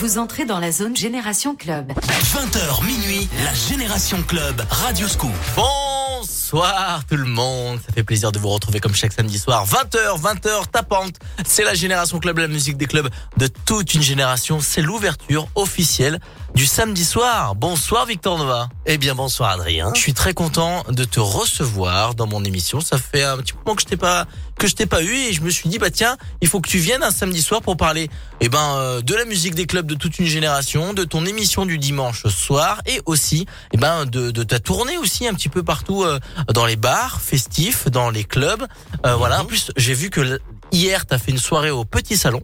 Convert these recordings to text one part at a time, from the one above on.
Vous entrez dans la zone Génération Club. 20h minuit, la Génération Club, Radio Scoop. Bonsoir tout le monde, ça fait plaisir de vous retrouver comme chaque samedi soir. 20h, 20h, tapante. C'est la Génération Club, la musique des clubs de toute une génération. C'est l'ouverture officielle du samedi soir. Bonsoir Victor Nova. Eh bien bonsoir Adrien. Je suis très content de te recevoir dans mon émission. Ça fait un petit moment que je t'ai pas que je t'ai pas eu et je me suis dit bah tiens, il faut que tu viennes un samedi soir pour parler eh ben euh, de la musique des clubs de toute une génération, de ton émission du dimanche soir et aussi eh ben de, de ta tournée aussi un petit peu partout euh, dans les bars festifs, dans les clubs. Euh, Voilà, en plus j'ai vu que hier tu as fait une soirée au Petit Salon.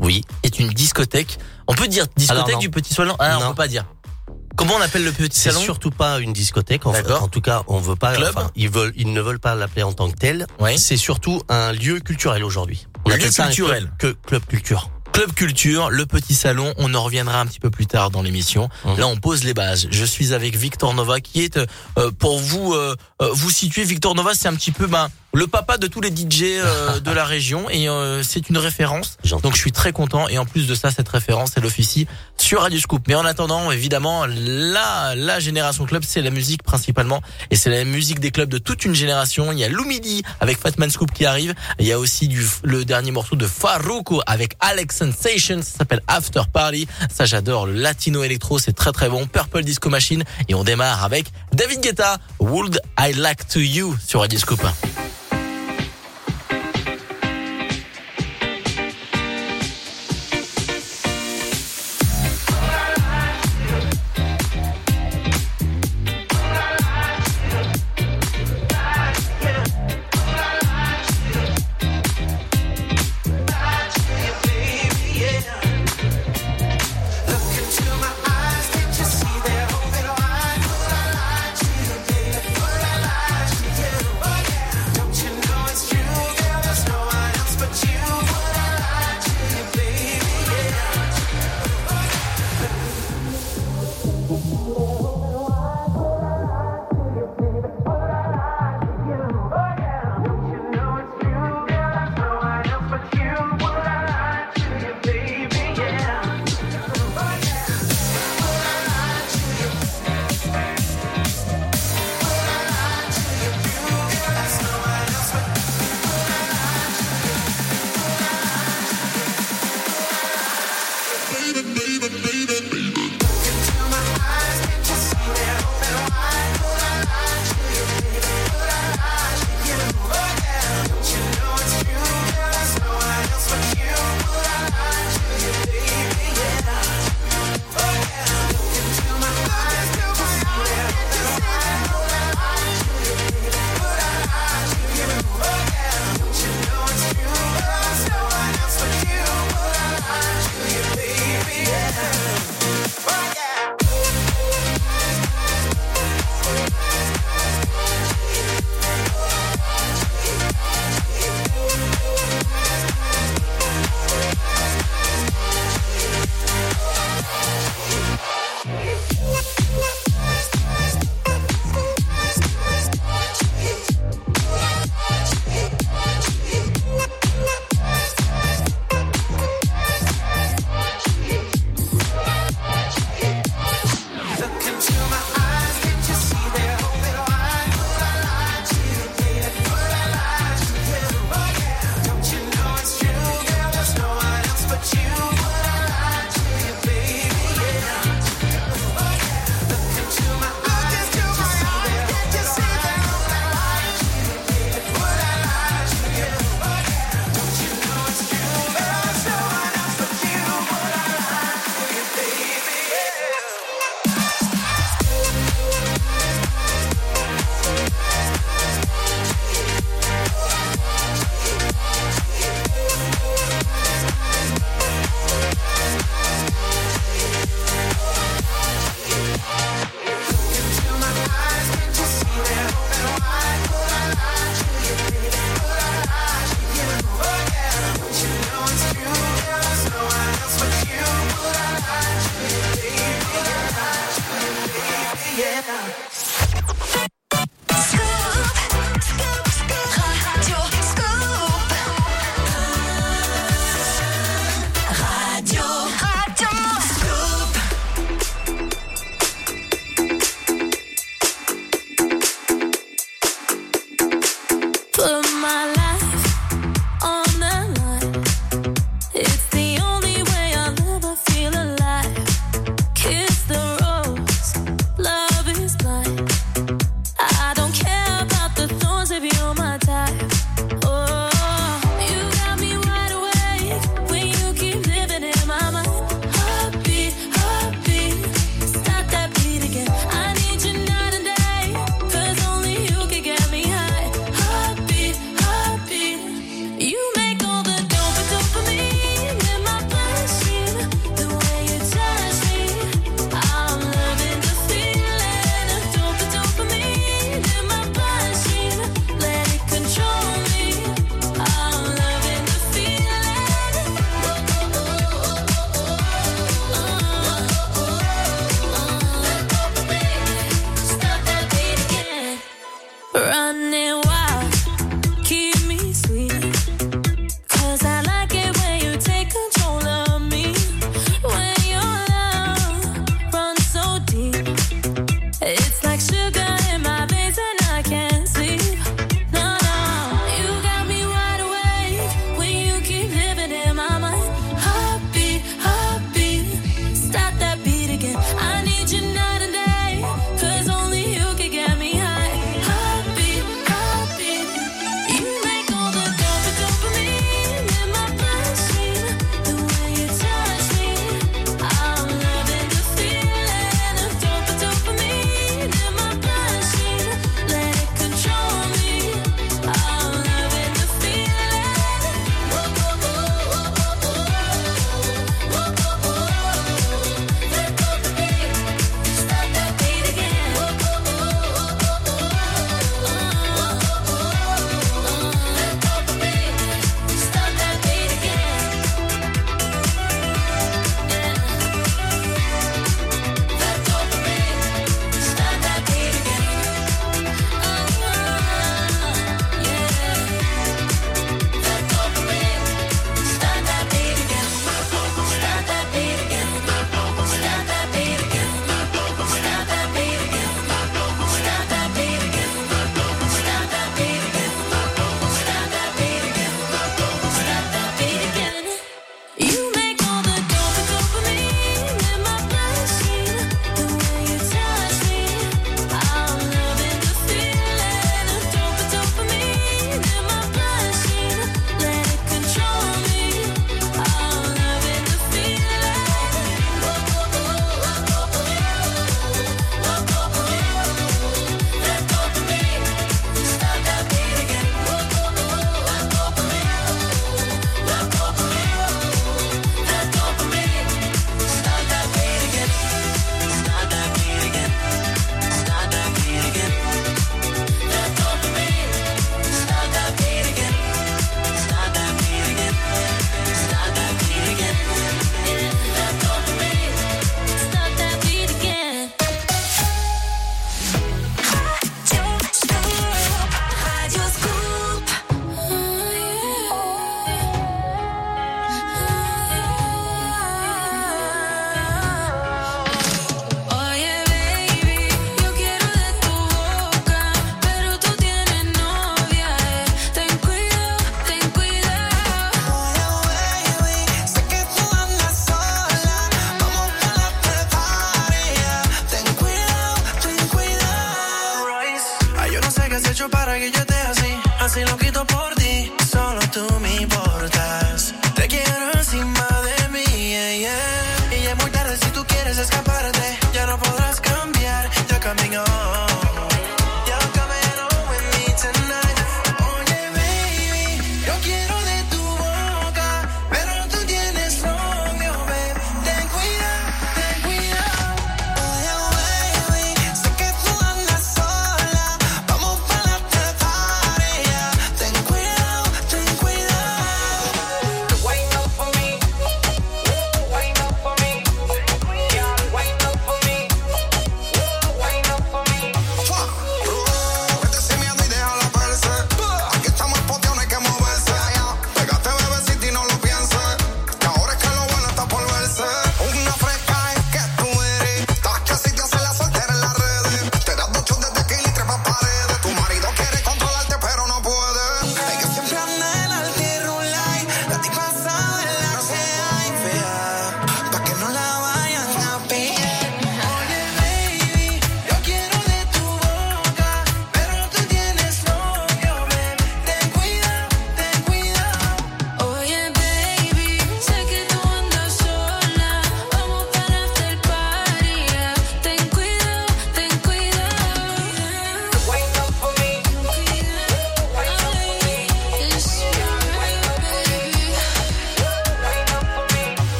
Oui, est une discothèque. On peut dire discothèque Alors, du Petit Salon? Ah, on Non. peut pas dire. Comment on appelle le Petit C'est Salon surtout pas une discothèque. En, fait. En tout cas, on veut pas. Club enfin, ils veulent, ils ne veulent pas l'appeler en tant que tel. Ouais. C'est surtout un lieu culturel aujourd'hui. On Lieu appelle ça un culturel. club, que- club culture. Club Culture, le petit salon, on en reviendra un petit peu plus tard dans l'émission. Mhm. Là, on pose les bases. Je suis avec Victor Nova qui est euh, pour vous euh, euh, vous situer Victor Nova, c'est un petit peu ben le papa de tous les DJ euh, de la région et euh, c'est une référence. Donc je suis très content et en plus de ça cette référence elle officie sur Radio Scoop. Mais en attendant évidemment la la génération club c'est la musique principalement et c'est la musique des clubs de toute une génération. Il y a Lumidi avec Fatman Scoop qui arrive. Il y a aussi du le dernier morceau de Faruko avec Alex Sensation, ça s'appelle After Party. Ça j'adore le latino électro, c'est très très bon. Purple Disco Machine et on démarre avec David Guetta, Would I Like to You sur Radio Scoop.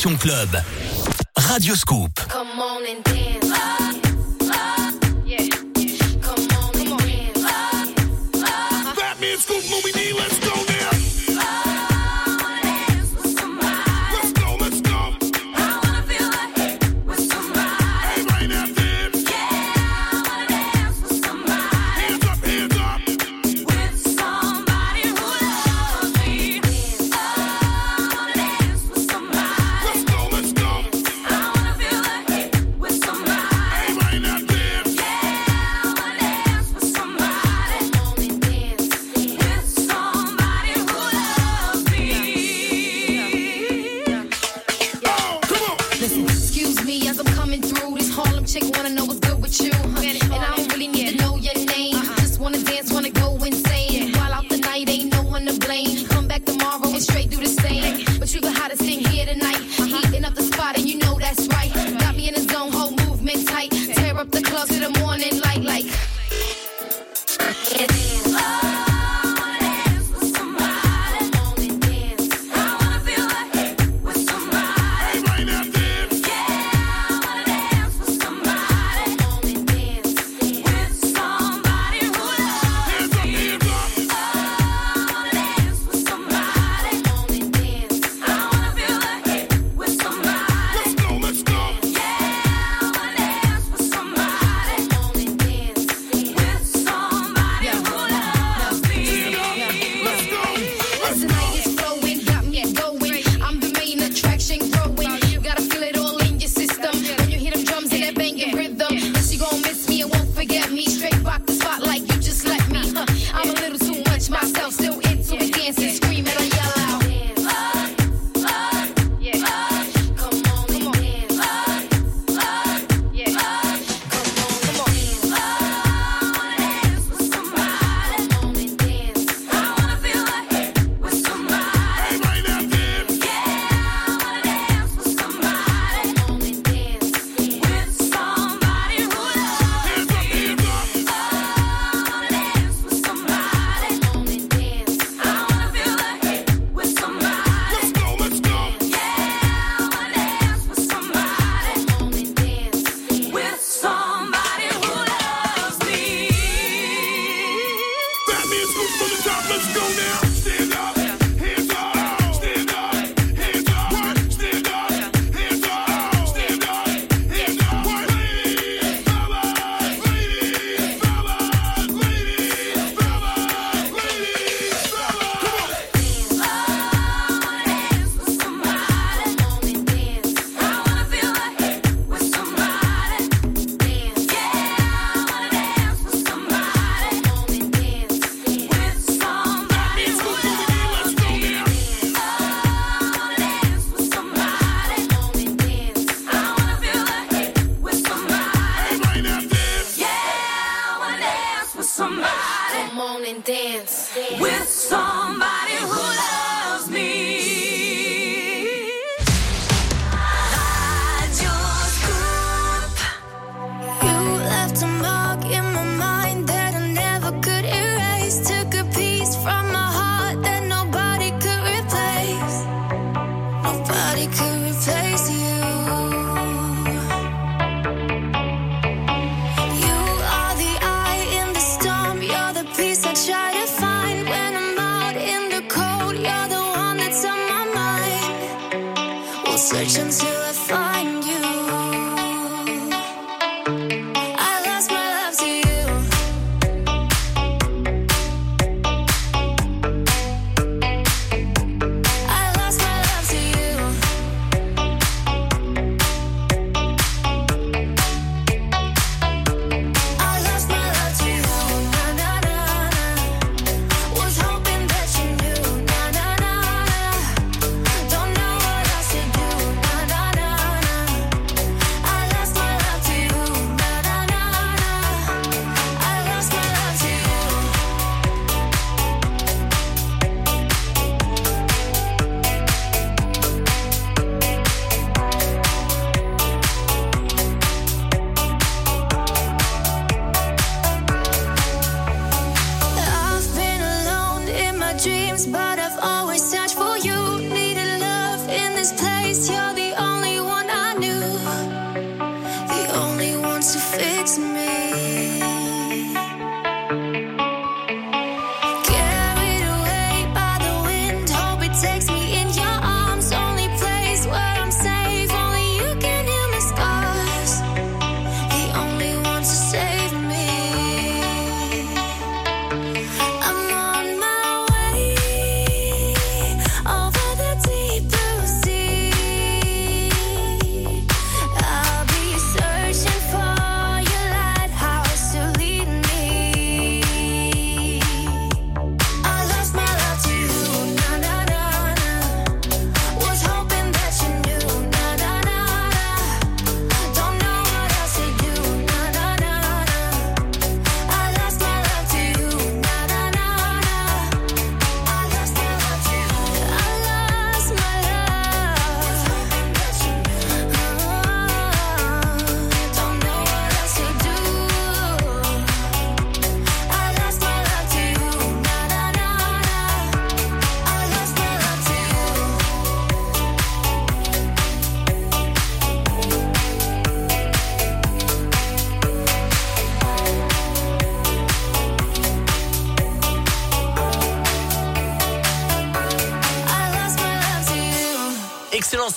Club. Radio Scoop.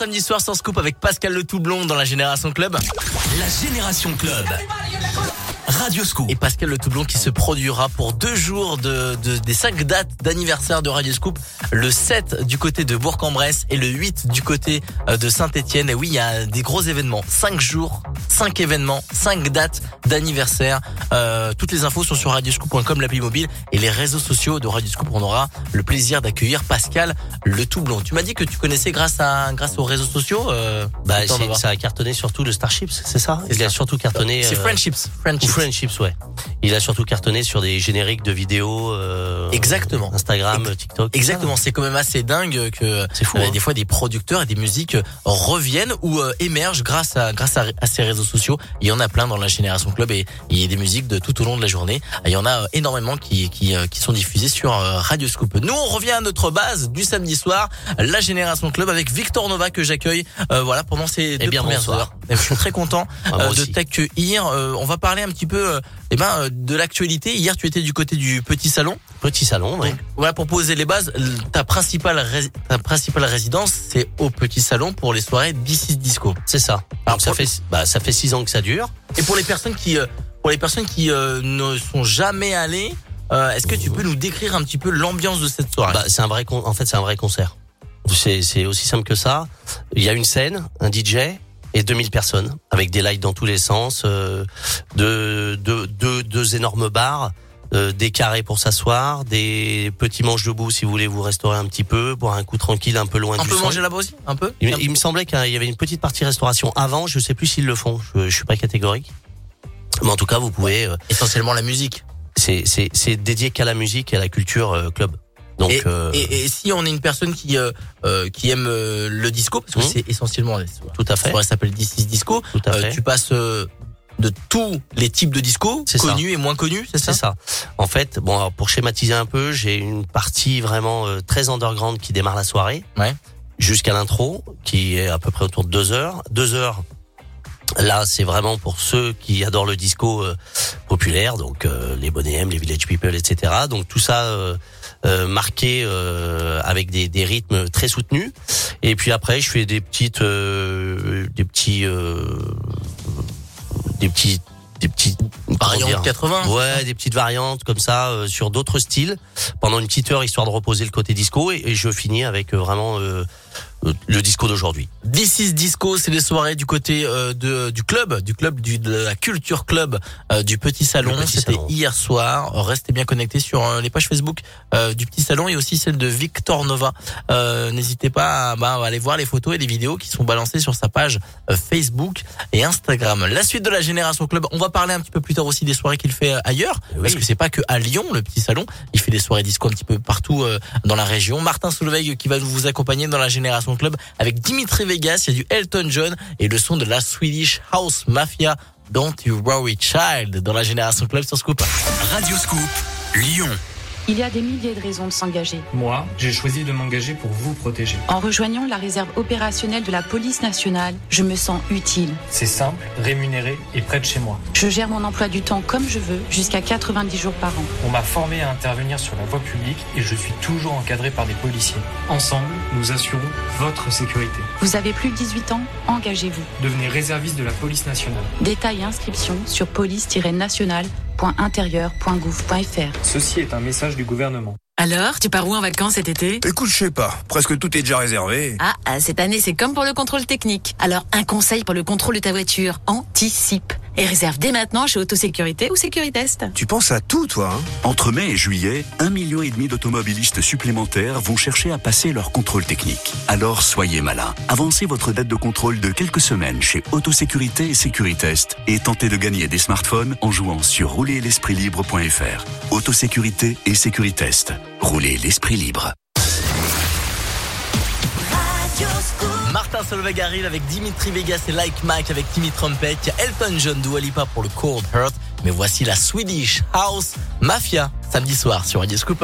Samedi soir sans scoop avec Pascal Le Toublon dans la Génération Club. La Génération Club. Radio Scoop. Et Pascal Le Toublon qui se produira pour deux jours de, de- des cinq dates d'anniversaire de Radio Scoop. Le 7 du côté de Bourg-en-Bresse et le 8 du côté euh, de Saint-Etienne. Et oui, il y a des gros événements. Cinq jours, cinq événements, cinq dates d'anniversaire. Euh, toutes les infos sont sur radioscoop.com, l'appli mobile et les réseaux sociaux de Radio Scoop. On aura le plaisir d'accueillir Pascal Le Toublon. Tu m'as dit que tu connaissais grâce à grâce aux réseaux sociaux. Euh, Bah, ça a cartonné surtout le Starships, c'est ça? C'est Il a ça. surtout cartonné. C'est euh, Friendships. Friendships. Friendships, ouais. Il a surtout cartonné sur des génériques de vidéos. euh, Exactement. Instagram, TikTok. Exactement, c'est quand même assez dingue que fou, euh, hein. des fois des producteurs et des musiques euh, reviennent ou euh, émergent grâce à grâce à, à ces réseaux sociaux. Il y en a plein dans la génération club et il y a des musiques de tout au long de la journée. Il y en a énormément qui qui, qui sont diffusées sur Radio Scoop. Nous on revient à notre base du samedi soir, la génération club avec Victor Nova que j'accueille euh, voilà pendant ces deux bien, premières bonsoir. heures. Et je suis très content Ah, de t'accueillir. On va parler un petit peu euh, eh ben euh, de l'actualité. Hier, tu étais du côté du petit salon. Petit salon, oui. Voilà pour poser les bases. Ta principale ta principale résidence, c'est au petit salon pour les soirées d'ici Disco. C'est ça. Alors, ça pour- fait bah ça fait six ans que ça dure. Et pour les personnes qui euh, pour les personnes qui euh, ne sont jamais allées, euh, est-ce que tu peux nous décrire un petit peu l'ambiance de cette soirée? Bah c'est un vrai con- en fait c'est un vrai concert. C'est c'est aussi simple que ça. Il y a une scène, un DJ et 2000 personnes avec des lights dans tous les sens, euh, deux, deux, deux, deux énormes bars, euh, des carrés pour s'asseoir, des petits manches debout si vous voulez vous restaurer un petit peu, boire un coup tranquille un peu loin On du peut son. manger là-bas aussi, un peu. Il, il me semblait qu'il y avait une petite partie restauration avant, je sais plus s'ils le font, je, je suis pas catégorique. Mais en tout cas, vous pouvez. euh, Essentiellement la musique. c'est c'est c'est dédié qu'à la musique et à la culture euh, club. Donc et, euh, et, et si on est une personne qui euh, euh, qui aime euh, le disco, parce que Mhm. c'est essentiellement tout à fait, ça s'appelle This Disco. tout à euh, fait. tu passes euh, de tous les types de disco, C'est ça. connus et moins connus, c'est ça C'est ça. En fait, bon, alors, pour schématiser un peu, j'ai une partie vraiment euh, très underground qui démarre la soirée, Ouais. jusqu'à l'intro, qui est à peu près autour de deux heures. Deux heures. Là, c'est vraiment pour ceux qui adorent le disco euh, populaire, donc euh, les Bonnet les Village People, etc. Donc tout ça euh, marqué euh, avec des, des rythmes très soutenus. Et puis après, je fais des petites, euh, des petits, euh, des petits, des petits comment Variante dire 80. Ouais, des petites variantes comme ça euh, sur d'autres styles pendant une petite heure histoire de reposer le côté disco et, et je finis avec euh, vraiment euh, euh, le disco d'aujourd'hui. This is Disco, c'est les soirées du côté euh, de, du club, du club du, de la culture club euh, du Petit Salon. C'était hier soir. Restez bien connectés sur euh, les pages Facebook euh, du Petit Salon et aussi celle de Victor Nova. Euh, N'hésitez pas à, bah, à aller voir les photos et les vidéos qui sont balancées sur sa page Facebook et Instagram. La suite de la Génération Club. On va parler un petit peu plus tard aussi des soirées qu'il fait ailleurs, Oui. parce que c'est pas que à Lyon le Petit Salon. Il fait des soirées disco un petit peu partout euh, dans la région. Martin Solveig qui va vous accompagner dans la Génération Club avec Dimitri Vegas. Il y a du Elton John et le son de la Swedish House Mafia. Don't You Worry Child dans la Génération Club sur Scoop. Radio Scoop, Lyon. Il y a des milliers de raisons de s'engager. Moi, j'ai choisi de m'engager pour vous protéger. En rejoignant la réserve opérationnelle de la police nationale, je me sens utile. C'est simple, rémunéré et près de chez moi. Je gère mon emploi du temps comme je veux, jusqu'à 90 jours par an. On m'a formé à intervenir sur la voie publique et je suis toujours encadré par des policiers. Ensemble, nous assurons votre sécurité. Vous avez plus de 18 ans Engagez-vous. Devenez réserviste de la police nationale. Détails et inscriptions sur police-nationale.intérieur.gouv.fr. Ceci est un message du gouvernement. Alors, tu pars où en vacances cet été? Écoute, je sais pas. Presque tout est déjà réservé. ah, ah, cette année, c'est comme pour le contrôle technique. Alors, un conseil pour le contrôle de ta voiture. Anticipe. Et réserve dès maintenant chez Autosécurité ou Sécuritest. Tu penses à tout, toi, hein Entre mai et juillet, un million et demi d'automobilistes supplémentaires vont chercher à passer leur contrôle technique. Alors soyez malin. Avancez votre date de contrôle de quelques semaines chez Autosécurité et Sécuritest et tentez de gagner des smartphones en jouant sur roulerlespritlibre.fr. Autosécurité et Sécuritest. Roulez l'esprit libre. Martin Solveig arrive avec Dimitri Vegas et Like Mike avec Timmy Trumpet. Elton John Dua Lipa pour le Cold Heart. Mais voici la Swedish House Mafia samedi soir sur Radio Scoop.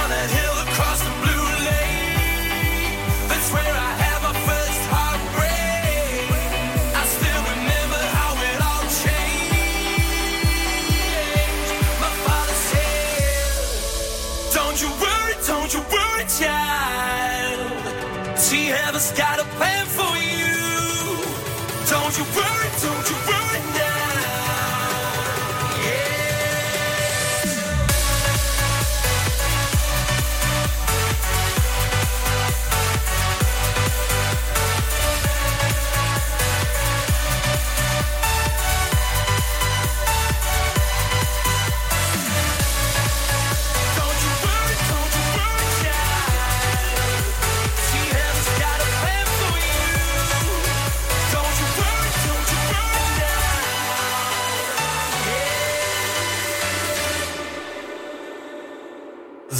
Heaven's got a plan for you. Don't you worry, don't you worry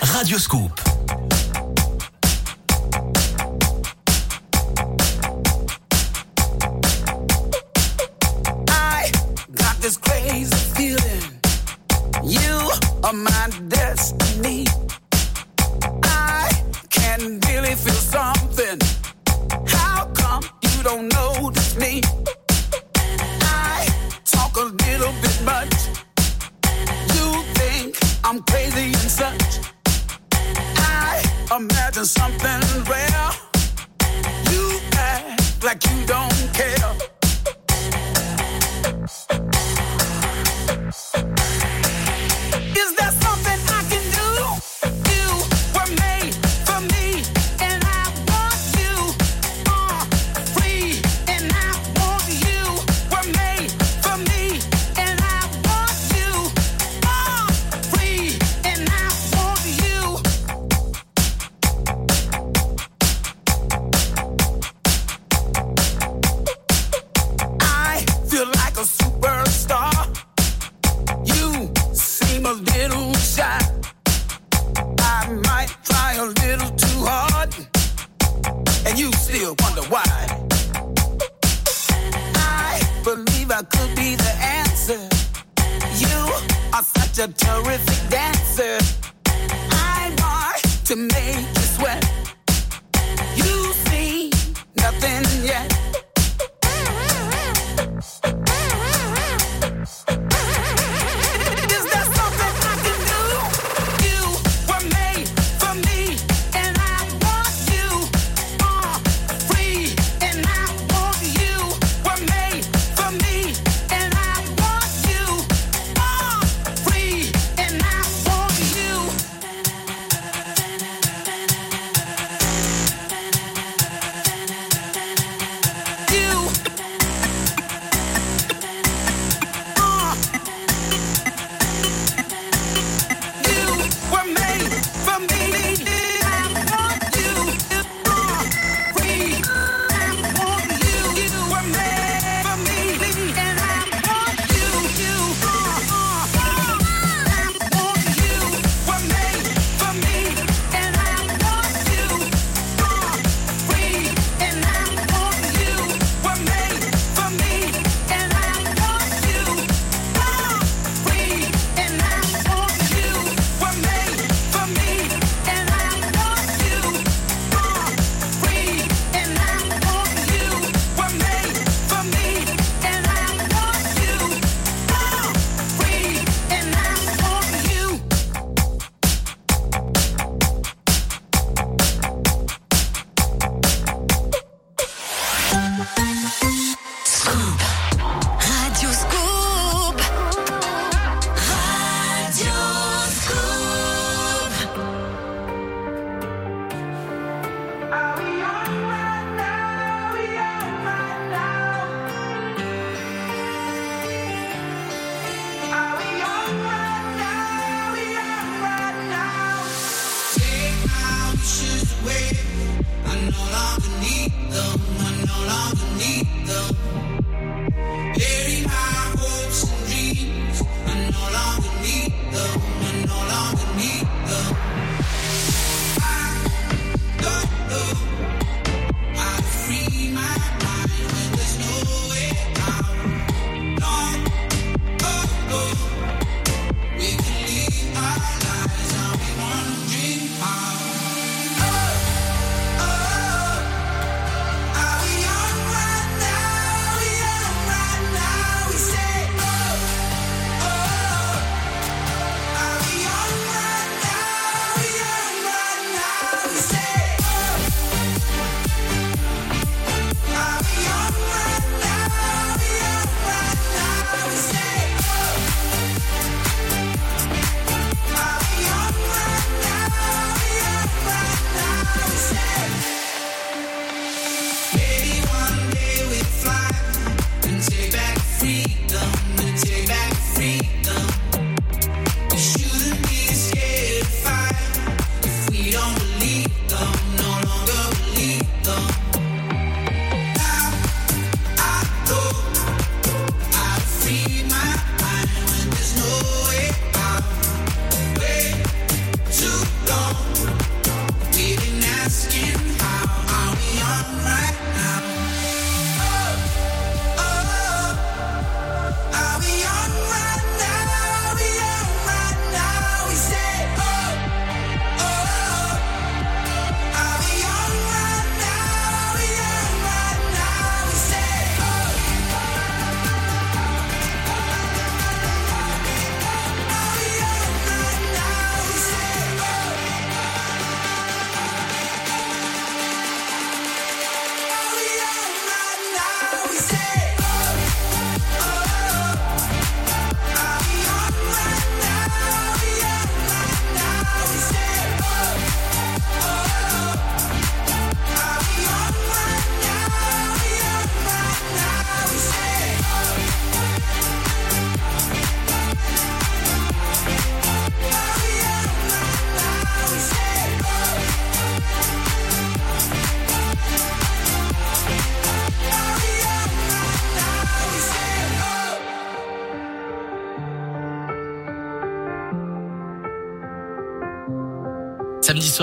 Radio Scoop.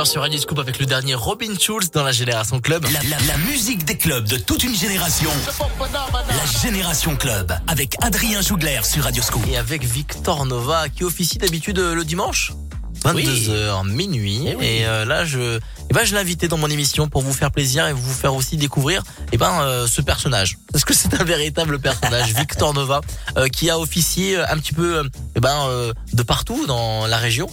Soir sur Radio Scoop avec le dernier Robin Schulz dans la Génération Club. La, la- la musique des clubs de toute une génération. La Génération Club avec Adrien Jougler sur Radio Scoop. Et avec Victor Nova qui officie d'habitude euh, le dimanche 22h minuit Eh oui. et euh, là je eh ben je l'ai invité dans mon émission pour vous faire plaisir et vous faire aussi découvrir eh ben euh, ce personnage parce que c'est un véritable personnage Victor Nova euh, qui a officié un petit peu eh ben de partout dans la région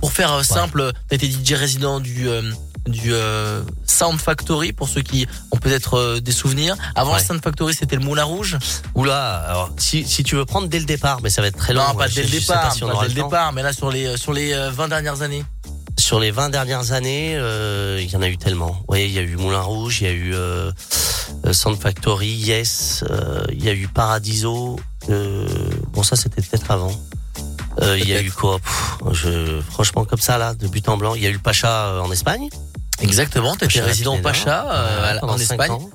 pour faire euh, simple t'as été DJ résident du euh, du euh, Sound Factory pour ceux qui ont peut-être euh, des souvenirs avant Ouais. le Sound Factory c'était le Moulin Rouge Oula, alors si, si tu veux prendre dès le départ, mais ça va être très long. non pas dès le départ si on pas aura dès le le temps. départ mais là sur les sur les euh, 20 dernières années Sur les 20 dernières années, euh, il y en a eu tellement. Oui, il y a eu Moulin Rouge, il y a eu euh, euh, Sound Factory, Yes, euh, il y a eu Paradiso. Euh, bon, ça c'était peut-être avant. Euh, il y a eu quoi Pff, je, Franchement, comme ça là, de but en blanc. Il y a eu le Pacha euh, en Espagne. Exactement, t'étais Pacha résident Pineda. Pacha euh, en Espagne. ans.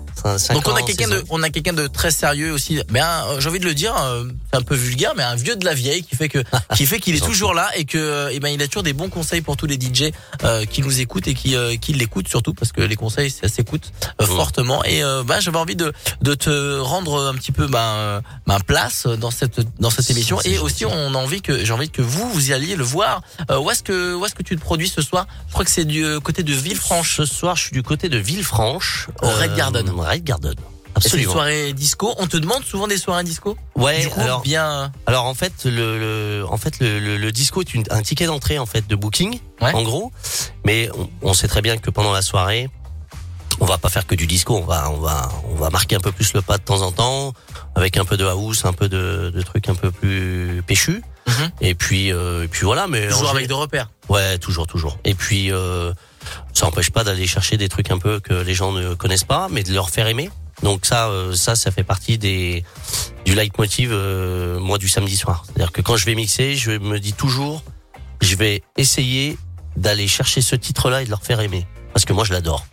Donc on a quelqu'un de, on a quelqu'un de très sérieux aussi. Mais un- j'ai envie de le dire, euh, c'est un peu vulgaire, mais un vieux de la vieille qui fait que, qui fait qu'il est toujours là et que, euh, eh ben il a toujours des bons conseils pour tous les DJ euh, qui nous écoutent et qui, euh, qui l'écoutent surtout parce que les conseils ça s'écoute euh, Mmh. fortement. Et euh, bah j'avais envie de, de te rendre un petit peu ma, euh, ma place dans cette, dans cette émission. Et gentil. aussi on a envie que, j'ai envie que vous vous y alliez le voir. Euh, où est-ce que, où est-ce que tu te produis ce soir? Je crois que c'est du euh, côté de Villefranche. Ce soir, je suis du côté de Villefranche. Au Red Garden. Red Garden. C'est une Absolument. soirée disco. On te demande souvent des soirées disco Ouais, coup, alors, bien. alors en fait, le, le- en fait, le, le, le disco est une- un ticket d'entrée en fait de booking, Ouais. en gros. Mais on, on sait très bien que pendant la soirée, on va pas faire que du disco. On va, on va, on va marquer un peu plus le pas de temps en temps, avec un peu de house, un peu de, de trucs un peu plus péchus. Mhm. Et puis, euh, et puis voilà. Mais Toujours avec des repères. Ouais, toujours, toujours. Et puis, euh, ça n'empêche pas d'aller chercher des trucs un peu que les gens ne connaissent pas, mais de leur faire aimer. Donc ça, euh, ça, ça fait partie des du leitmotiv, euh, moi, du samedi soir. C'est-à-dire que quand je vais mixer, je me dis toujours, je vais essayer d'aller chercher ce titre-là et de leur faire aimer, parce que moi, je l'adore.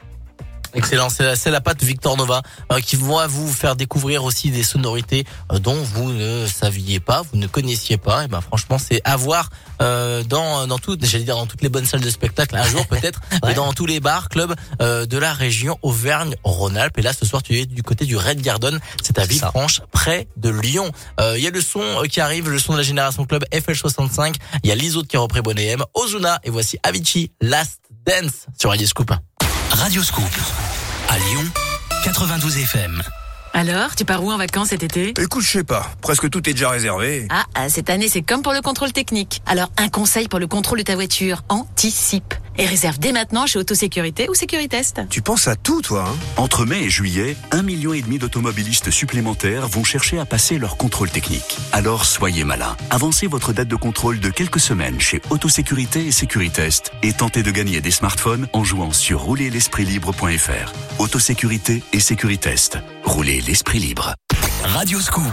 Excellent, c'est la, c'est la patte Victor Nova euh, qui va vous faire découvrir aussi des sonorités euh, dont vous ne saviez pas, vous ne connaissiez pas. Et ben franchement, c'est à voir euh, dans dans toutes, j'allais dire dans toutes les bonnes salles de spectacle un jour peut-être, mais Ouais. dans tous les bars, clubs euh, de la région Auvergne-Rhône-Alpes. Et là, ce soir, tu es du côté du Red Garden, c'est à. Villefranche, près de Lyon. Euh, Il y a le son qui arrive, le son de la génération club FL65. Il y a l'Iso de qui a repris Bonnet M, Ozuna et voici Avicii Last Dance sur Radio Scoop. Radio Scoop. À Lyon, 92 FM. Alors, tu pars où en vacances cet été? Écoute, je sais pas. Presque tout est déjà réservé. Ah, ah, cette année, c'est comme pour le contrôle technique. Alors, un conseil pour le contrôle de ta voiture. Anticipe. Et réserve dès maintenant chez Autosécurité ou Sécuritest. Tu penses à tout, toi, hein Entre mai et juillet, un million et demi d'automobilistes supplémentaires vont chercher à passer leur contrôle technique. Alors soyez malin. Avancez votre date de contrôle de quelques semaines chez Autosécurité et Sécuritest et tentez de gagner des smartphones en jouant sur roulerl'espritlibre.fr. Autosécurité et Sécuritest. Roulez l'esprit libre. Radio Scoop.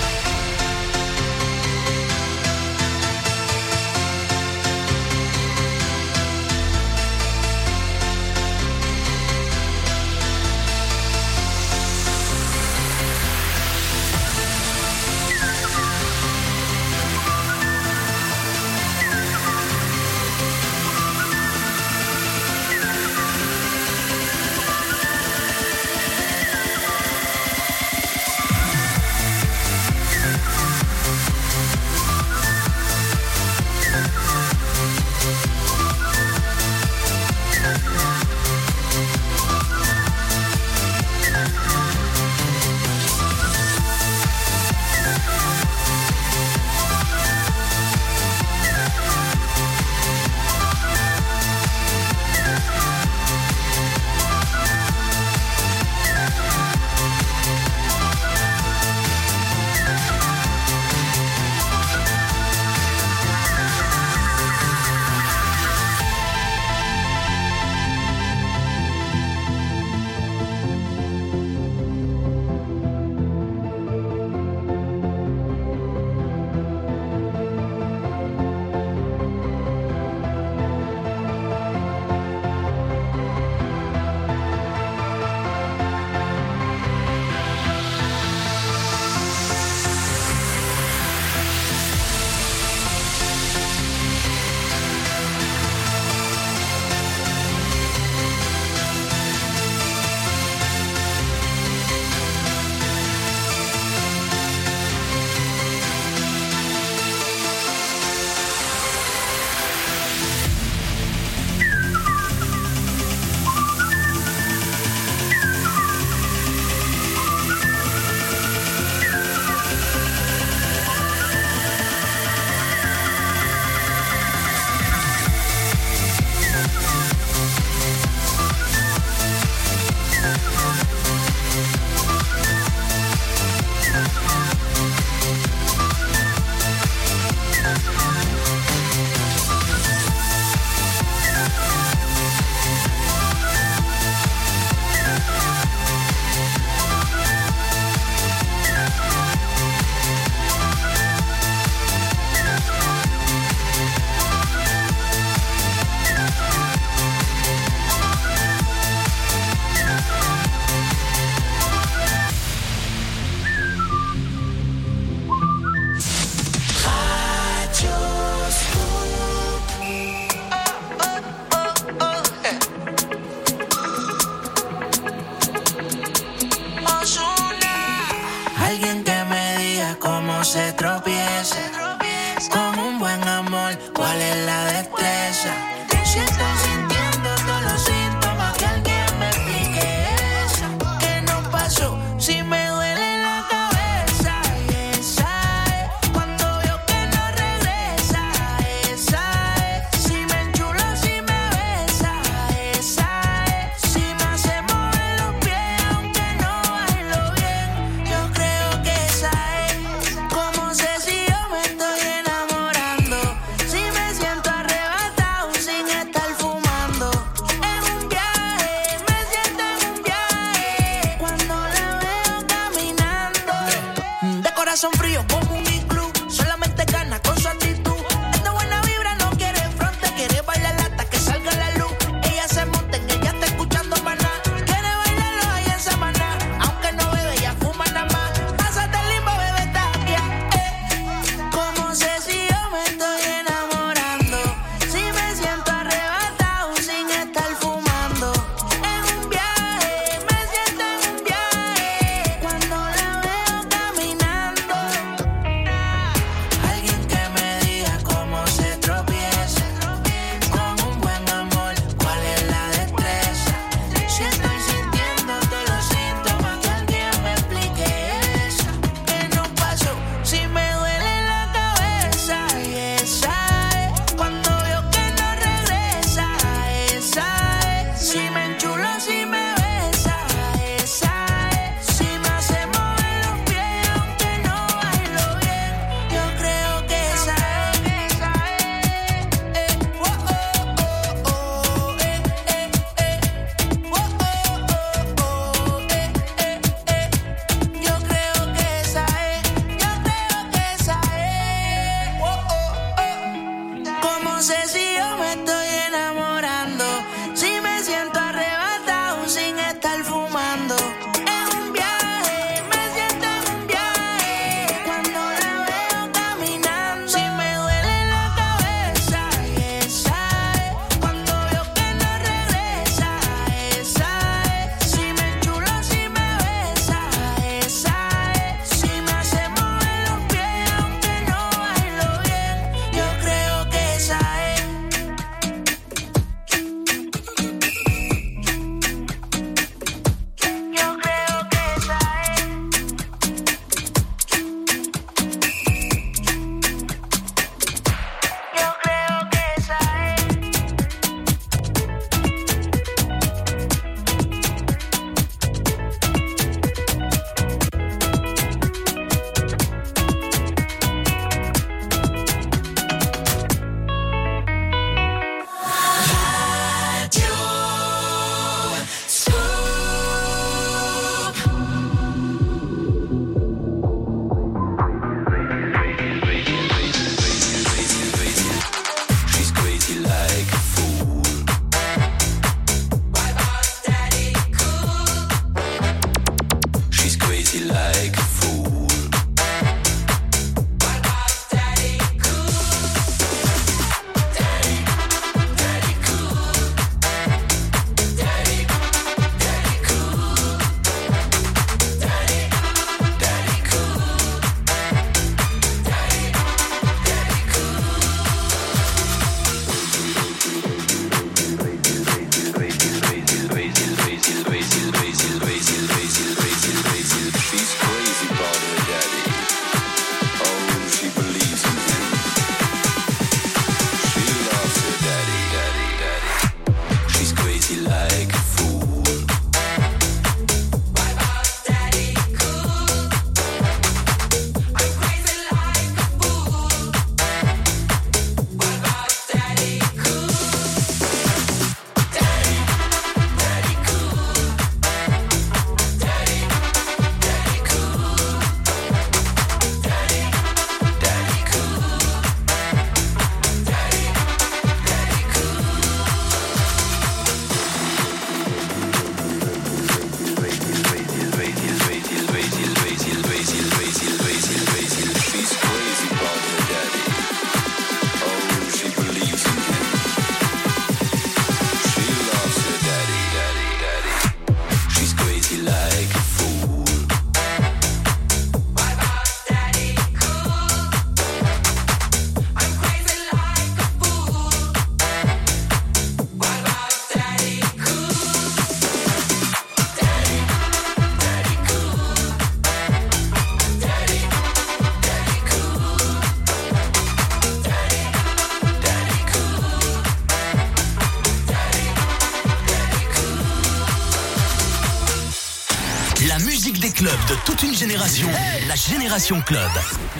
génération, la génération club.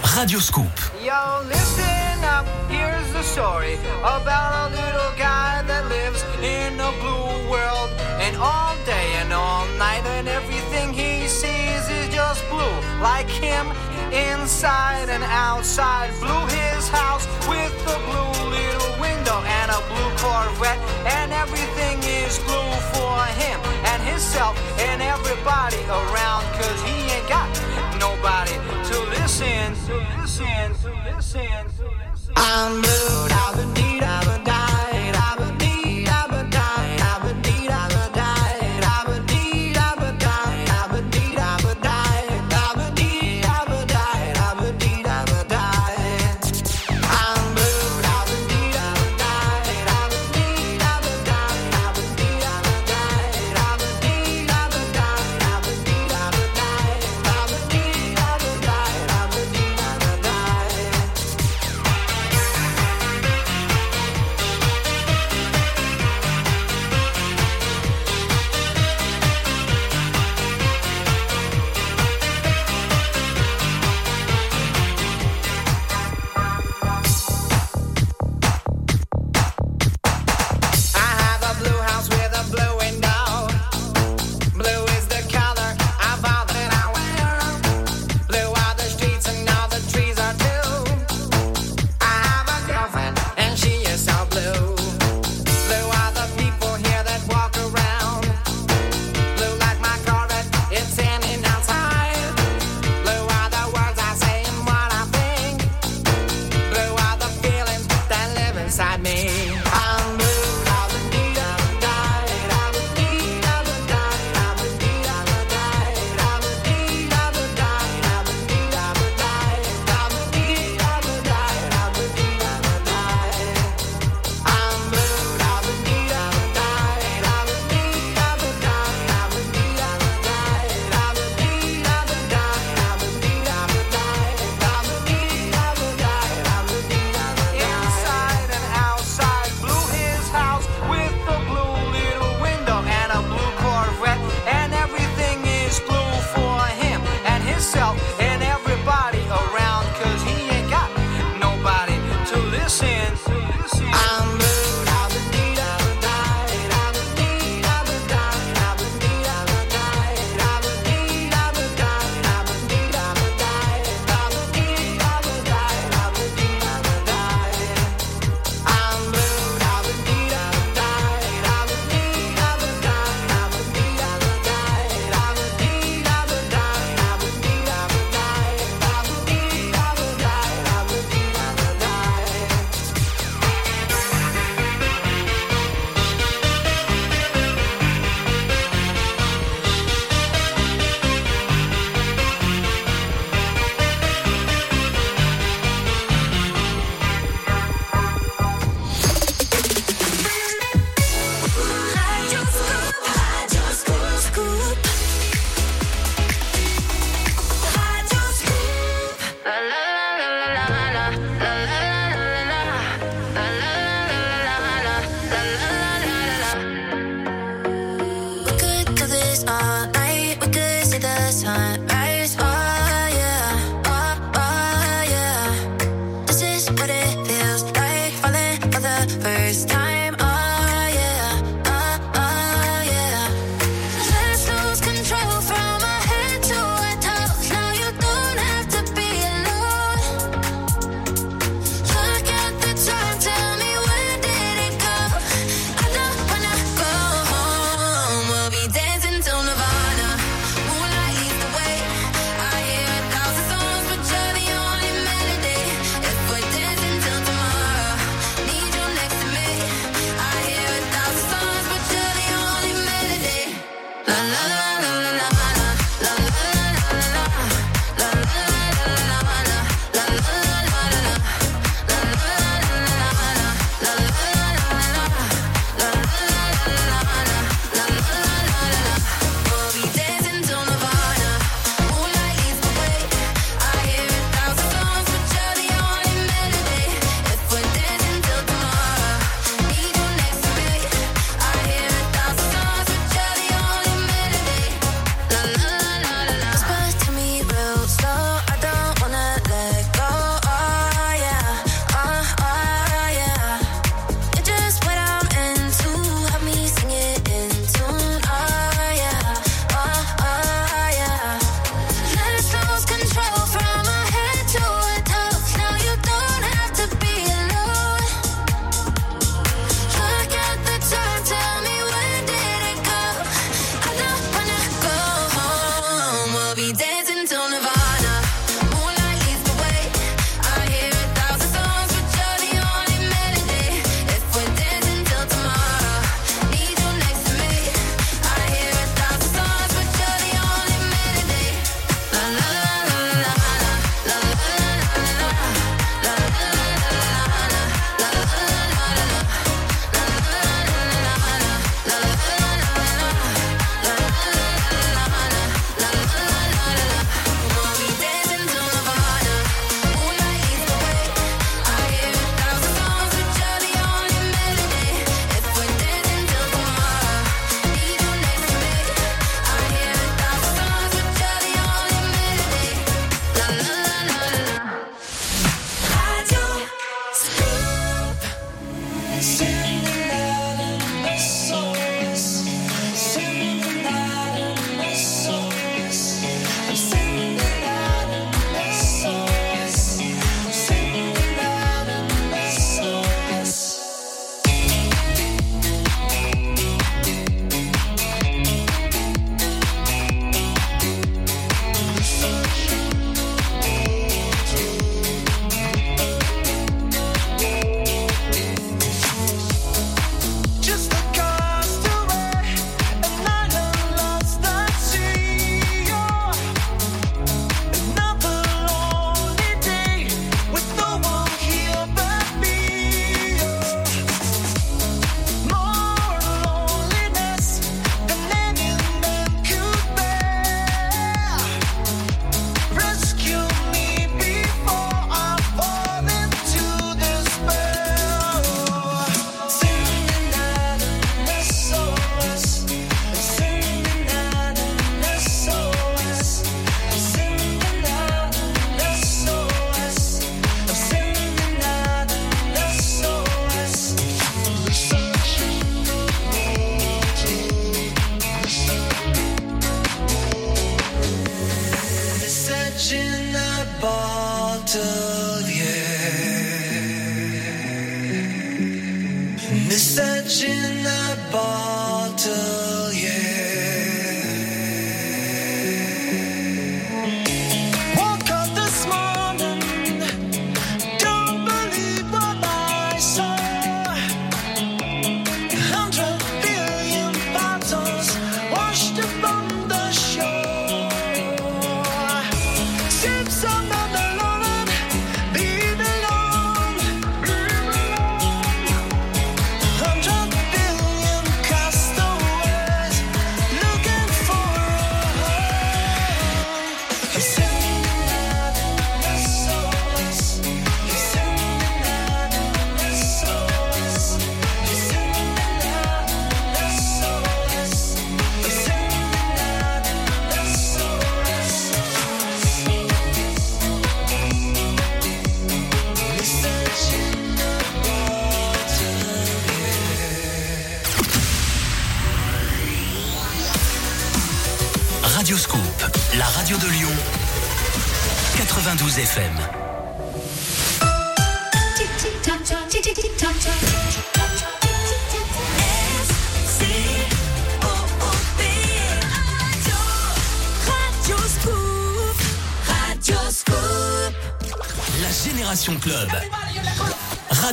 Radio Scoop. Yo, listen up, here's the story about a little guy that lives in a blue world. And all day and all night, and everything he sees is just blue, like him inside and outside. His house with a blue little window and a blue Corvette, and everything is blue for him himself and everybody around cause he ain't got nobody to listen to listen to listen to listen. I'm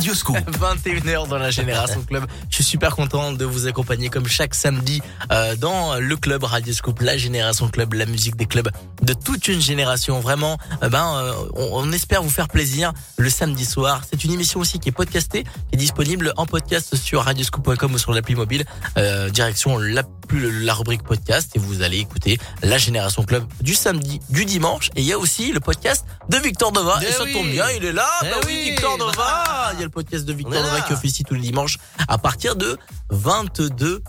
Radio Scoop. 21h dans la Génération Club. Je suis super content de vous accompagner comme chaque samedi euh, dans le club Radio Scoop, la Génération Club, la musique des clubs de toute une génération. Vraiment, euh, ben, euh, on, espère vous faire plaisir le samedi soir. C'est une émission aussi qui est podcastée, qui est disponible en podcast sur radioscoop.com ou sur l'appli mobile. Euh, direction la, la rubrique podcast et vous allez écouter la Génération Club du samedi, du dimanche. Et il y a aussi le podcast de Victor Nova. Eh et ça oui. tombe bien, il est là. Eh Bah oui, oui. Victor Nova. Il y a le podcast de Victor Nova qui officie tous les dimanches à partir de 22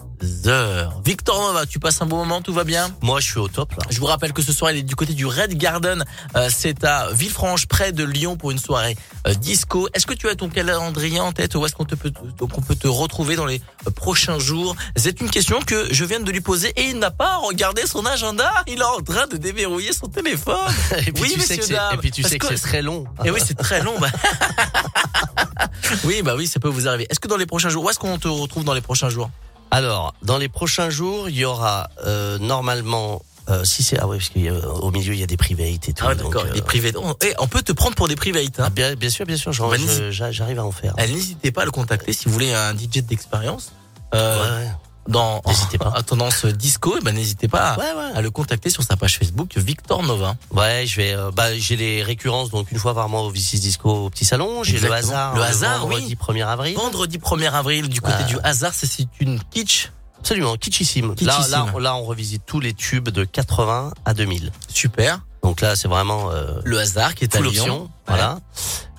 heures. Victor Nova, tu passes un bon moment, tout va bien Moi, je suis au top là. Je vous rappelle que ce soir, il est du côté du Red Garden. Euh, c'est à Villefranche, près de Lyon, pour une soirée euh, disco. Est-ce que tu as ton calendrier en tête Où est-ce qu'on te peut, qu'on peut te retrouver dans les euh, prochains jours? C'est une question que je viens de lui poser et il n'a pas regardé son agenda. Il est en train de déverrouiller son téléphone. Et puis oui, tu sais que dames. et puis tu sais que c'est très long. Et oui, c'est très long. bah. oui, bah oui, ça peut vous arriver. Est-ce que dans les prochains jours, où est-ce qu'on te retrouve dans les prochains jours? Alors, dans les prochains jours, il y aura euh, normalement. euh, si c'est ah ouais parce qu'au milieu il y a des privates et tout. Ah ouais, d'accord, euh, des privés. On, eh, on peut te prendre pour des privates. Hein. ah, bien, bien sûr, bien sûr, Bah, j'arrive à en faire. Eh, N'hésitez pas à le contacter si vous voulez un DJ d'expérience. Euh, Ouais, ouais. Dans N'hésitez pas. à tendance disco, eh ben n'hésitez pas à, Ouais, ouais. à le contacter sur sa page Facebook Victor Nova. Ouais, je vais. euh, bah, j'ai les récurrences donc une fois par mois au V6 Disco au Petit Salon. J'ai le hasard. Le hasard, vendredi oui. 1er avril. Vendredi 1er avril du côté Ah. du hasard, c'est une kitsch. Absolument, kitschissime. Là, Kitschissime. là, on- là, on revisite tous les tubes de 80 à 2000. Super. Donc là, c'est vraiment euh, Le hasard qui est à full Lyon. option. Voilà.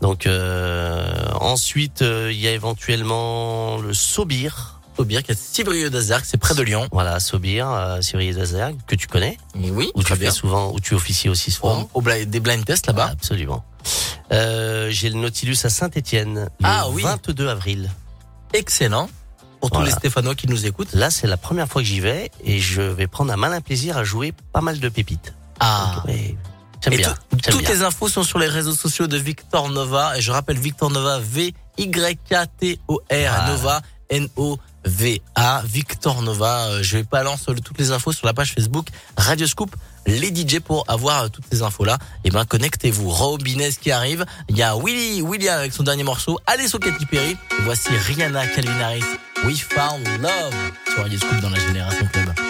Donc euh, ensuite, euh, il y a éventuellement le Sobir. Sobir qui est à Civrieux d'Azarc, c'est près de Lyon. Voilà, Sobir, euh, Civrier d'Azergue, que tu connais. Et oui, Où tu fais bien. souvent, où tu officies aussi souvent. Au, au bli- des blind tests là-bas. Absolument. Euh, j'ai le Nautilus à Saint-Étienne le Ah oui. 22 avril. Excellent. Pour tous Voilà. les Stéphanois qui nous écoutent. Là, c'est la première fois que j'y vais et je vais prendre un malin plaisir à jouer pas mal de pépites. Ah. Donc, ouais, Et bien. tout- toutes bien. les infos sont sur les réseaux sociaux de Victor Nova. Et je rappelle Victor Nova, V-Y-K-T-O-R. Nova, N-O-V-A. Victor Nova. Euh, Je vais pas lancer toutes les infos sur la page Facebook Radio Scoop. Les DJ pour avoir euh, toutes ces infos là. Et ben connectez-vous. Robinez qui arrive. Il y a Willy William avec son dernier morceau. Allez sur Katy Perry. Voici Rihanna Calvin Harris. We found love sur Radio Scoop dans la Génération Club.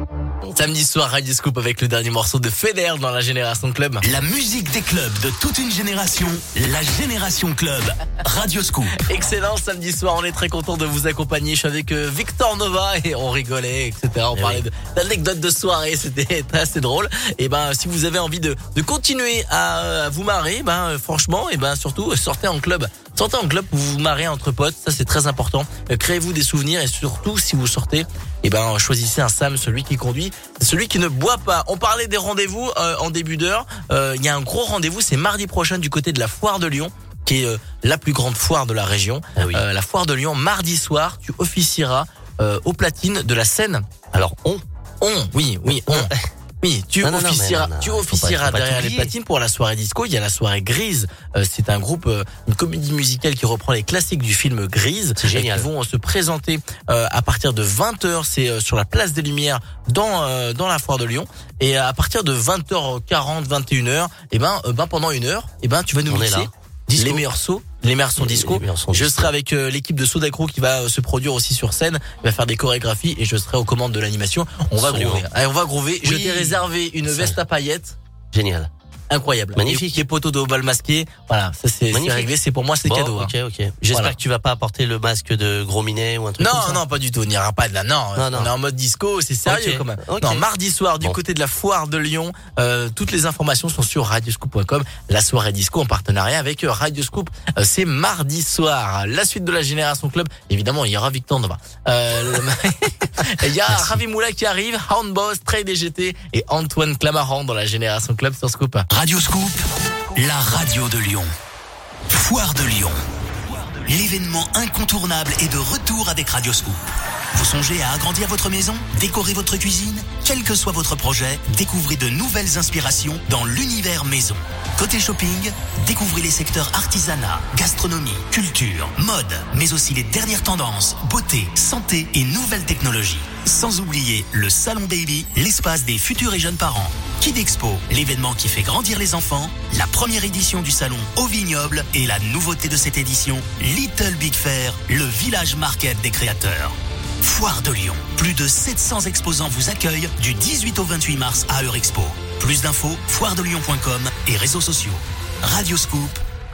Samedi soir, Radio Scoop avec le dernier morceau de Feder dans la Génération Club. La musique des clubs de toute une génération, la Génération Club, Radio Scoop. Excellent samedi soir, on est très content de vous accompagner. Je suis avec euh, Victor Nova et on rigolait, etc. On Eh parlait oui. d'anecdotes de soirée, c'était assez drôle. Et ben, si vous avez envie de, de continuer à, à vous marrer, ben euh, franchement, et ben surtout euh, sortez en club. Sortez en club pour vous marrer entre potes, ça c'est très important. Euh, Créez-vous des souvenirs et surtout si vous sortez, et ben choisissez un Sam, celui qui conduit, celui qui ne boit pas. On parlait des rendez-vous euh, en début d'heure. Euh, Il y a un gros rendez-vous, c'est mardi prochain du côté de la foire de Lyon qui est euh, la plus grande foire de la région. Ah oui. Euh, la foire de Lyon, mardi soir, tu officieras euh, aux platines de la scène. Alors, on. On, oui, oui, on. Oui, tu Non, officieras, mais non, non, tu officieras pas derrière les platines pour la soirée disco. Il y a la soirée Grise. Euh, c'est un groupe, euh, une comédie musicale qui reprend les classiques du film Grise. C'est génial. Ils vont euh, se présenter euh, à partir de 20h. C'est euh, sur la place des Lumières dans dans la foire de Lyon. Et à partir de 20h40, 21h, et ben, euh, ben pendant une heure, et ben tu vas nous On mixer. Disco. les meilleurs sauts, les meilleurs sons Les- disco. meilleurs je disco. serai avec euh, l'équipe de Soda Crew qui va euh, se produire aussi sur scène, il va faire des chorégraphies et je serai aux commandes de l'animation. On va groover. Allez, on va groover. Je Oui. t'ai réservé une Ça. veste à paillettes. Génial. Incroyable. Magnifique. Les poteaux de bal masqués. Voilà, ça c'est réglé. C'est pour moi, c'est Bon, cadeau. hein. Ok, ok. J'espère Voilà. que tu vas pas apporter le masque de gros minet ou un truc Non, comme ça. non, pas du tout. On n'ira pas de là. Non, Non, on non. est en mode disco. C'est sérieux Ok, quand même. Non, mardi soir du Bon. côté de la foire de Lyon. euh, toutes les informations sont sur radioscoop.com. La soirée disco en partenariat avec euh, Radioscoop. Euh, c'est mardi soir. La suite de la Génération Club. Évidemment, il y aura Victor Nova. Euh, il y a Ravi Moula qui arrive, Houndboss, Trey DGT et Antoine Clamaran dans la Génération Club sur Scoop. Radio Scoop, la radio de Lyon. Foire de Lyon. L'événement incontournable est de retour avec Radio Scoop. Vous songez à agrandir votre maison, décorer votre cuisine Quel que soit votre projet, découvrez de nouvelles inspirations dans l'univers maison. Côté shopping, découvrez les secteurs artisanat, gastronomie, culture, mode, mais aussi les dernières tendances, beauté, santé et nouvelles technologies. Sans oublier le Salon Baby, l'espace des futurs et jeunes parents. Kid Expo, l'événement qui fait grandir les enfants, la première édition du salon au vignoble et la nouveauté de cette édition, Little Big Fair, le village market des créateurs. Foire de Lyon. Plus de 700 exposants vous accueillent du 18 au 28 mars à Eurexpo. Plus d'infos, foiredelyon.com et réseaux sociaux. Radio Scoop,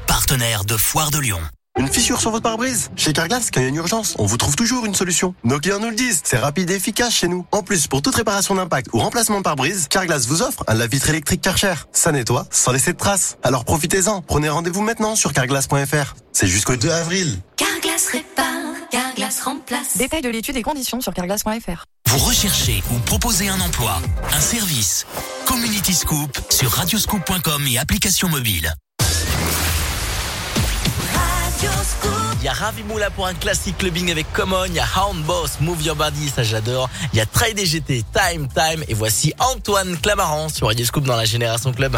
partenaire de Foire de Lyon. Une fissure sur votre pare-brise? Chez Carglass, quand il y a une urgence, on vous trouve toujours une solution. Nos clients nous le disent, c'est rapide et efficace chez nous. En plus, pour toute réparation d'impact ou remplacement de pare-brise, Carglass vous offre un lave-vitre électrique Karcher. Ça nettoie sans laisser de traces. Alors profitez-en, prenez rendez-vous maintenant sur carglass.fr. C'est jusqu'au 2 avril. Carglass répare, Carglass remplace. Détail de l'étude et conditions sur carglass.fr. Vous recherchez ou proposez un emploi, un service? Community Scoop sur radioscoop.com et application mobile. Il y a Ravi Moula pour un classique clubbing avec Common. Il y a Hound Boss, Move Your Body, ça j'adore. Il y a Try DGT, Time Time. Et voici Antoine Clamaran sur Radio Scoop dans la Génération Club.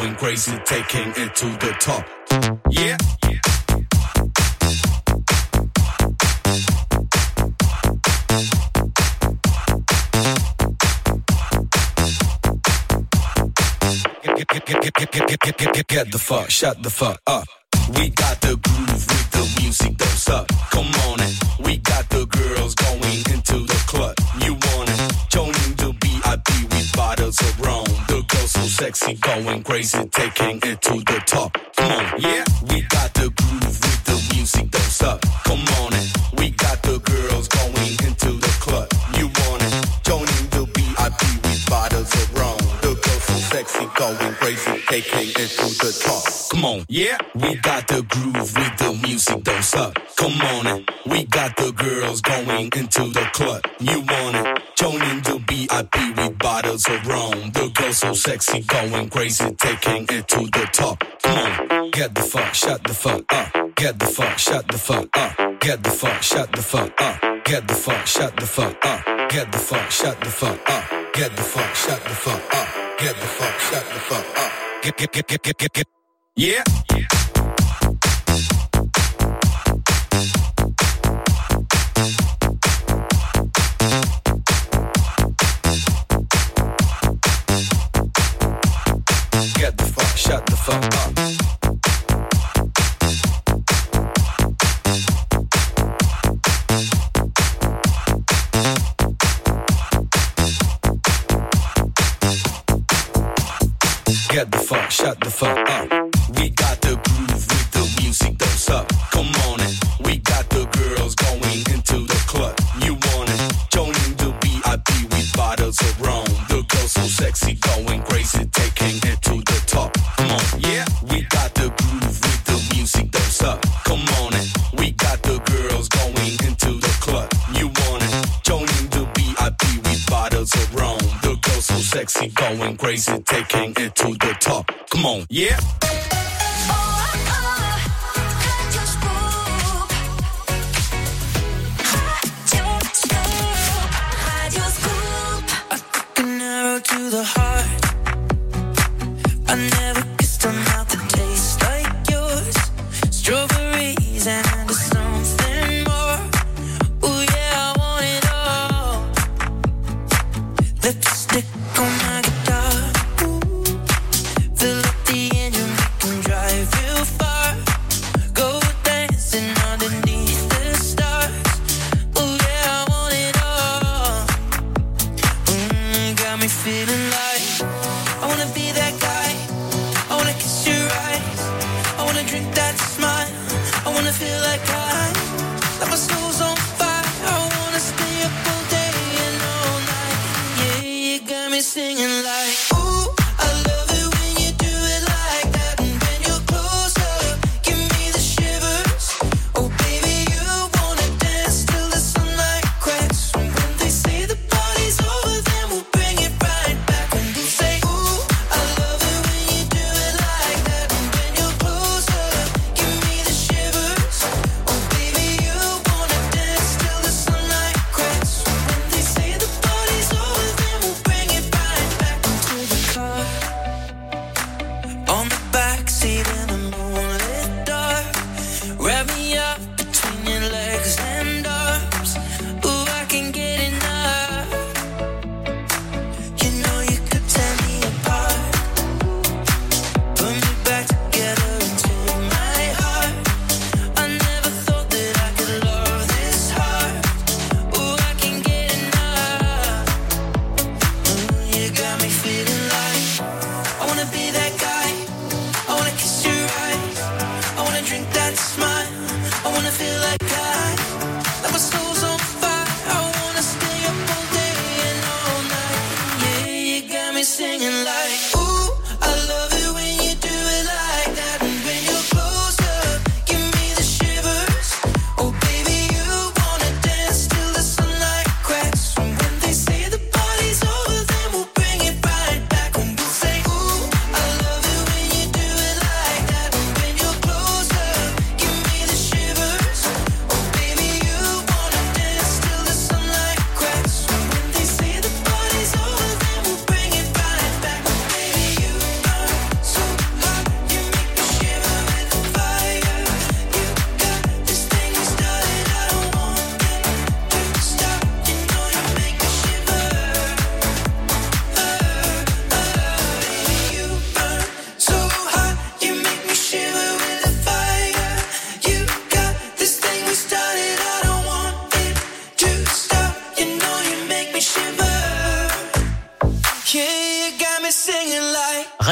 going crazy, taking it to the top. Yeah. Get the fuck, shut the fuck We got the groove with the music, don't suck. Come on in. We got the girls going into the club. You want it? Join in the BIP with bottles of rum. The girl so sexy, going crazy, taking it to the top. Come on, get the fuck, shut the fuck up. Get the fuck, shut the fuck up. Get the fuck, shut the fuck up. Get the fuck, shut the fuck up. Get the fuck, shut the fuck up. Get the fuck, shut the fuck up. Get the fuck, shut the fuck up. Get, get, get, get, get, get. Yeah. yeah. going crazy, taking it to the top. Come on, yeah.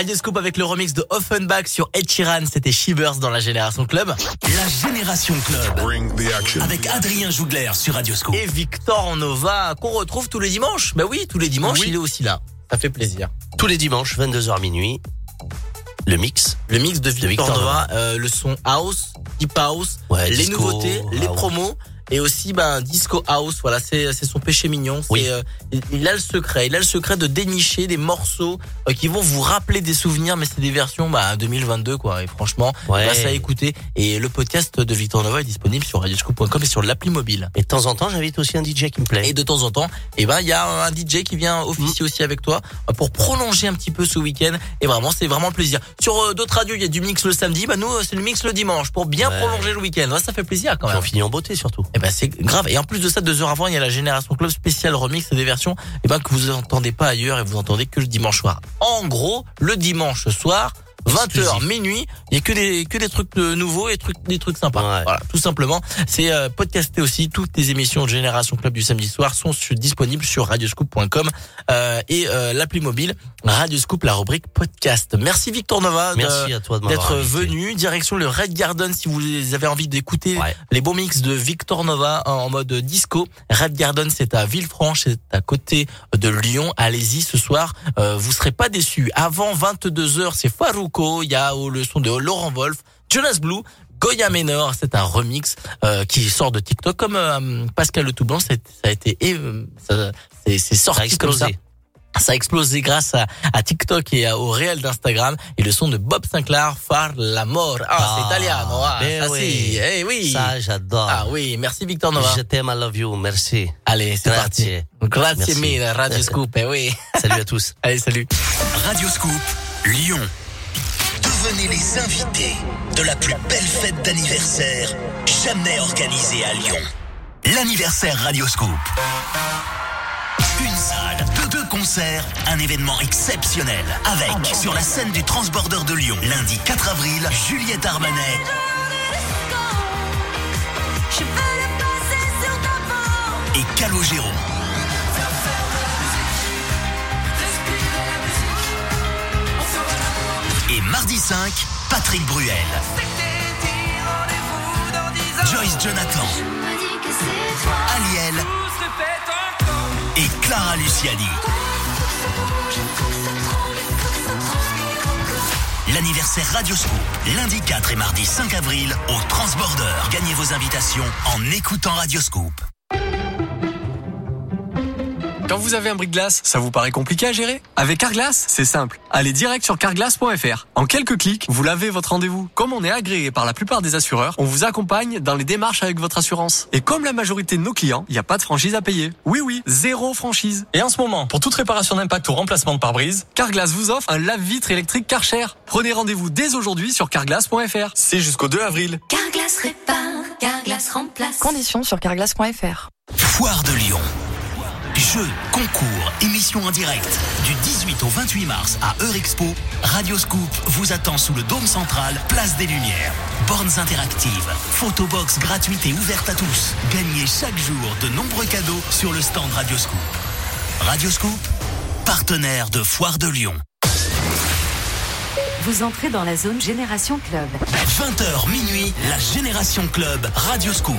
Like. Radio Scoop avec le remix de Offenbach sur Ed Sheeran, c'était Shivers dans la Génération Club. La Génération Club. Avec Adrien Jougler sur Radio Scoop. Et Victor Nova, qu'on retrouve tous les dimanches. Bah oui, tous les dimanches, il est aussi là. Ça fait plaisir. Tous les dimanches, 22h minuit, le mix. Le mix de Victor, Victor Nova, euh, le son house, deep house, Ouais, les disco, nouveautés, les promos. Et aussi, ben, disco house, voilà, c'est, c'est son péché mignon. C'est, euh, il- a le secret, il a le secret de dénicher des morceaux euh, qui vont vous rappeler des souvenirs, mais c'est des versions, bah, 2022, quoi. Et franchement, Ouais. bah, ça à écouter. Et le podcast de Victor Nova est disponible sur radioscoop.com et sur l'appli mobile. Et de temps en temps, j'invite aussi un DJ qui me plaît. Et de temps en temps, eh ben, il y a un DJ qui vient officier aussi avec toi euh, pour prolonger un petit peu ce week-end. Et vraiment, c'est vraiment le plaisir. Sur euh, d'autres radios, il y a du mix le samedi. Bah, nous, c'est le mix le dimanche pour bien Ouais. prolonger le week-end. Ouais, ça fait plaisir quand même. on finit en beauté surtout. Eh ben, c'est grave. Et en plus de ça, deux heures avant, il y a la Génération Club spéciale remix des versions, eh ben, que vous entendez pas ailleurs et vous entendez que le dimanche soir. En gros, le dimanche soir, 20h, Exclusif. minuit, il y a que des, que des trucs euh, nouveaux et trucs, des trucs sympas. Ouais. Voilà, tout simplement. C'est euh, podcasté aussi. Toutes les émissions de Génération Club du samedi soir sont sur- disponibles sur radioscoop.com euh, et euh, l'appli mobile Radioscoop, la rubrique podcast. Merci Victor Nova de- Merci à toi de d'être venu. Direction le Red Garden si vous avez envie d'écouter les bons mix de Victor Nova en mode disco. Red Garden, c'est à Villefranche, c'est à côté de Lyon. Allez-y ce soir, euh, vous serez pas déçus. Avant 22h, c'est Il y a oh, le son de Laurent Wolf, Jonas Blue, Goya Menor, c'est un remix euh, qui sort de TikTok comme euh, Pascal Le Toublanc, ça a été euh, ça- c'est c'est sorti comme ça. explosé. Ça a explosé grâce à, à TikTok et à- au réel d'Instagram et le son de Bob Sinclair, Far l'amor. Ah, c'est. Ah, mais ça, oui. si. Eh oui. Ça, j'adore. Ah oui, merci Victor Nova. Je t'aime, I love you, merci. Allez, c'est parti. Grazie. Grazie Merci. mille, Radio Scoop. Eh oui. Salut à tous. Allez, salut. Radio Scoop, Lyon. Devenez les invités de la plus belle fête d'anniversaire jamais organisée à Lyon. L'anniversaire Radio Scoop. Une salle, deux, deux concerts, un événement exceptionnel. Avec, sur la scène du Transborder de Lyon, lundi 4 avril, Juliette Armanet et Calogero. Et mardi 5, Patrick Bruel. Joyce Jonathan. Aliel. Et Clara Luciani. L'anniversaire Radio Scoop, lundi 4 et mardi 5 avril au Transborder. Gagnez vos invitations en écoutant Radio Scoop. Quand vous avez un bris de glace, ça vous paraît compliqué à gérer? Avec Carglass, c'est simple. Allez direct sur carglass.fr. En quelques clics, vous l'avez votre rendez-vous. Comme on est agréé par la plupart des assureurs, on vous accompagne dans les démarches avec votre assurance. Et comme la majorité de nos clients, il n'y a pas de franchise à payer. Oui oui, zéro franchise. Et en ce moment, pour toute réparation d'impact ou remplacement de pare-brise, Carglass vous offre un lave-vitre électrique Karcher. Prenez rendez-vous dès aujourd'hui sur carglass.fr. C'est jusqu'au 2 avril. Carglass répare, Carglass remplace. Conditions sur carglass.fr. Foire de Lyon. Jeux, concours, émissions en direct. Du 18 au 28 mars à Eurexpo, Radio Scoop vous attend sous le dôme central, place des Lumières. Bornes interactives, photobox gratuite et ouverte à tous. Gagnez chaque jour de nombreux cadeaux sur le stand Radio Scoop. Radio Scoop, partenaire de Foire de Lyon. Vous entrez dans la zone Génération Club. 20h minuit, la Génération Club Radio Scoop.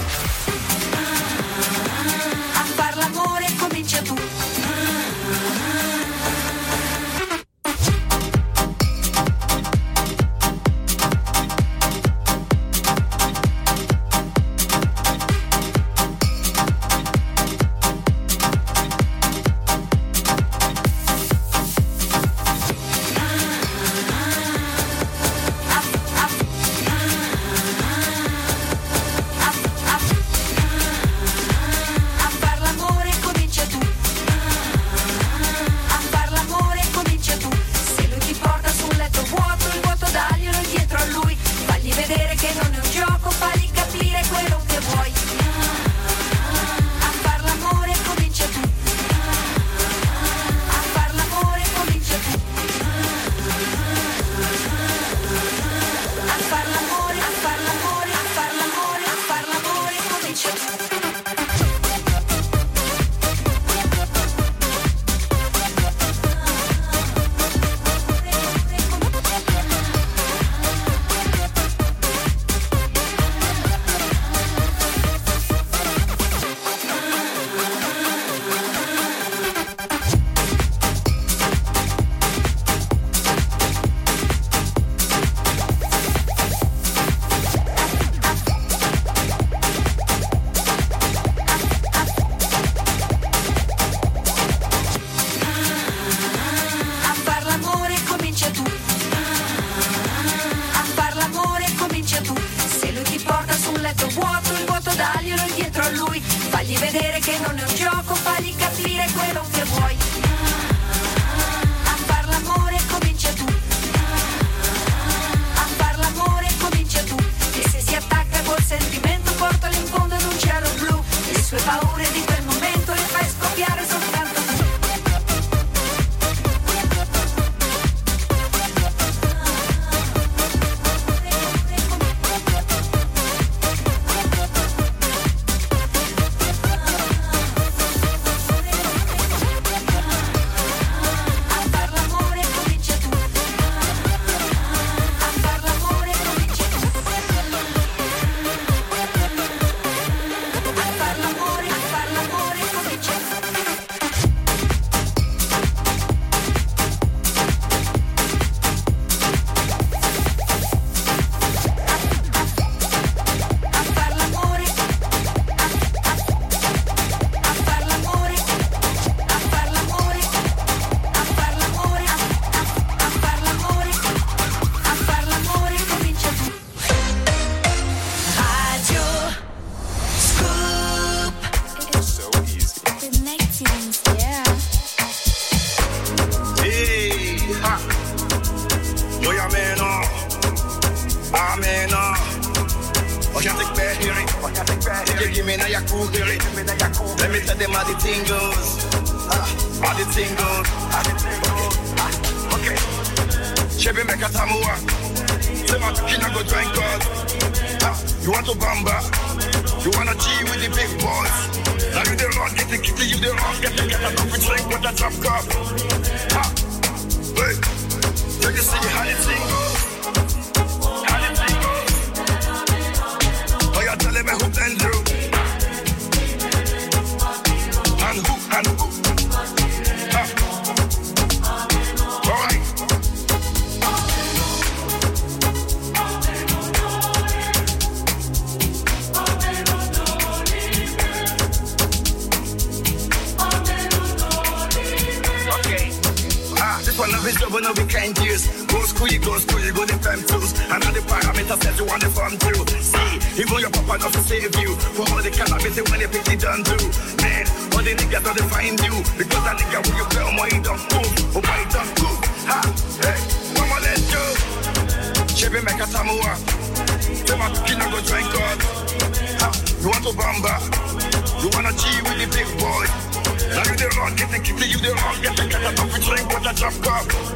Just stop.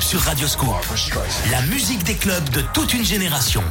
Sur Radio Scoop. La musique des clubs de toute une génération.